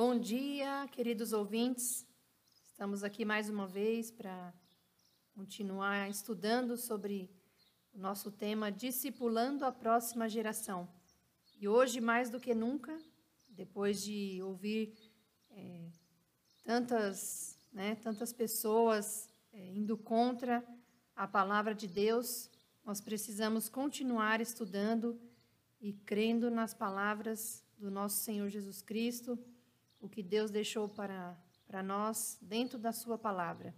Bom dia, queridos ouvintes. Estamos aqui mais uma vez para continuar estudando sobre o nosso tema Discipulando a Próxima Geração. E hoje, mais do que nunca, depois de ouvir é, tantas, né, tantas pessoas é, indo contra a palavra de Deus, nós precisamos continuar estudando e crendo nas palavras do nosso Senhor Jesus Cristo, o que Deus deixou para, para nós dentro da Sua palavra.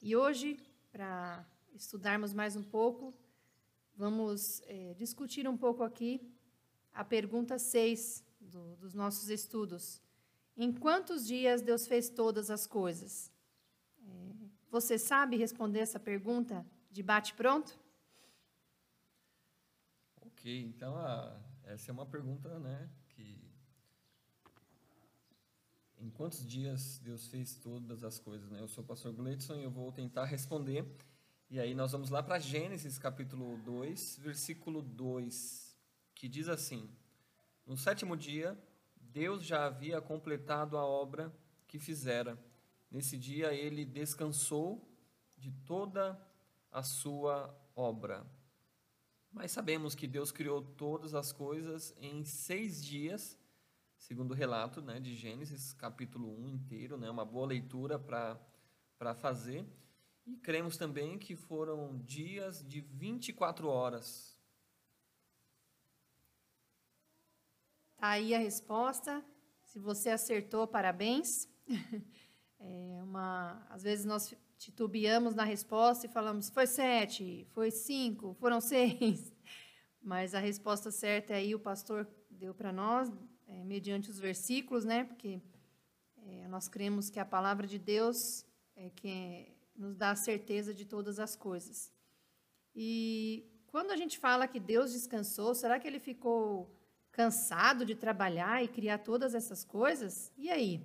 E hoje, para estudarmos mais um pouco, vamos é, discutir um pouco aqui a pergunta 6 do, dos nossos estudos. Em quantos dias Deus fez todas as coisas? É, você sabe responder essa pergunta de bate-pronto? Ok, então a, essa é uma pergunta, né, que em quantos dias Deus fez todas as coisas, né? Eu sou o pastor Gleidson e eu vou tentar responder. E aí nós vamos lá para Gênesis capítulo 2, versículo 2, que diz assim: No sétimo dia, Deus já havia completado a obra que fizera. Nesse dia ele descansou de toda a sua obra. Mas sabemos que Deus criou todas as coisas em seis dias, segundo o relato né, de Gênesis, capítulo 1 inteiro, né, uma boa leitura para fazer. E cremos também que foram dias de 24 horas. Tá aí a resposta. Se você acertou, parabéns. É uma, às vezes nós titubeamos na resposta e falamos, foi sete, foi cinco, foram seis. Mas a resposta certa aí o pastor deu para nós, é, mediante os versículos, né? Porque é, nós cremos que a palavra de Deus é que nos dá a certeza de todas as coisas. E quando a gente fala que Deus descansou, será que ele ficou cansado de trabalhar e criar todas essas coisas? E aí?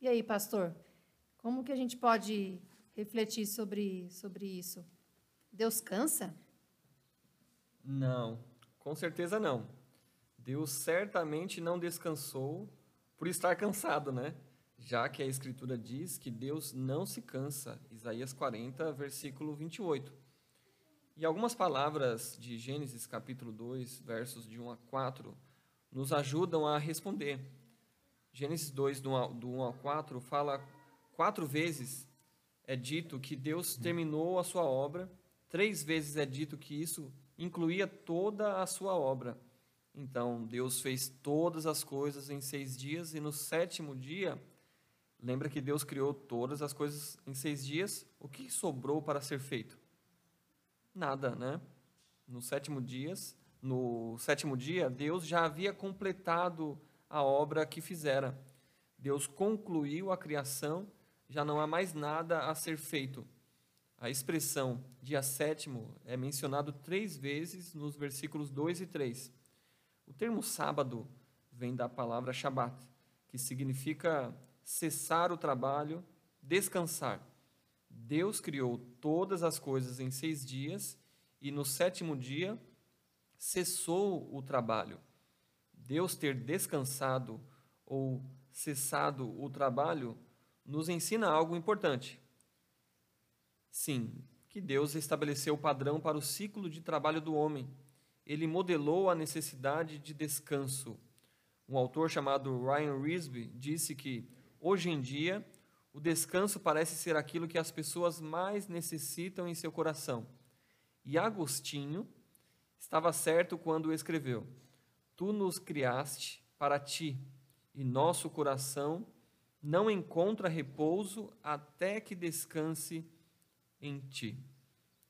E aí, pastor? Como que a gente pode refletir sobre, sobre isso? Deus cansa? Não, com certeza não. Deus certamente não descansou por estar cansado, né? Já que a Escritura diz que Deus não se cansa. Isaías 40, versículo 28. E algumas palavras de Gênesis capítulo 2, versos de 1 a 4, nos ajudam a responder. Gênesis 2, do 1 a 4, fala quatro vezes é dito que Deus terminou a sua obra, três vezes é dito que isso incluía toda a sua obra. Então, Deus fez todas as coisas em seis dias, e no sétimo dia, lembra que Deus criou todas as coisas em seis dias, o que sobrou para ser feito? Nada, né? No sétimo dias, no sétimo dia, Deus já havia completado a obra que fizera. Deus concluiu a criação já não há mais nada a ser feito. A expressão dia sétimo é mencionado três vezes nos versículos 2 e 3. O termo sábado vem da palavra Shabat, que significa cessar o trabalho, descansar. Deus criou todas as coisas em seis dias e no sétimo dia cessou o trabalho. Deus ter descansado ou cessado o trabalho nos ensina algo importante. Sim, que Deus estabeleceu o padrão para o ciclo de trabalho do homem. Ele modelou a necessidade de descanso. Um autor chamado Ryan Risby disse que, hoje em dia, o descanso parece ser aquilo que as pessoas mais necessitam em seu coração. E Agostinho estava certo quando escreveu: Tu nos criaste para ti, e nosso coração não encontra repouso até que descanse em ti.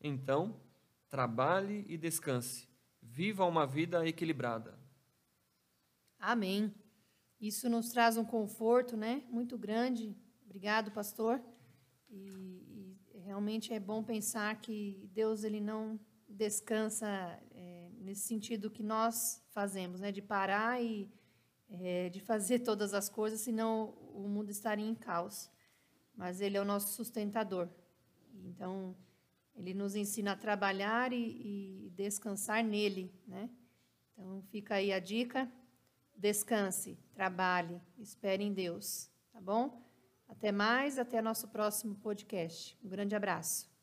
Então, trabalhe e descanse. Viva uma vida equilibrada. Amém. Isso nos traz um conforto, né, muito grande. Obrigado, pastor. E, e realmente é bom pensar que Deus ele não descansa é, nesse sentido que nós fazemos, né, de parar e é, de fazer todas as coisas, senão o mundo estaria em caos. Mas Ele é o nosso sustentador. Então, Ele nos ensina a trabalhar e, e descansar nele, né? Então, fica aí a dica. descanse, trabalhe, espere em Deus, tá bom? Até mais, até nosso próximo podcast. Um grande abraço.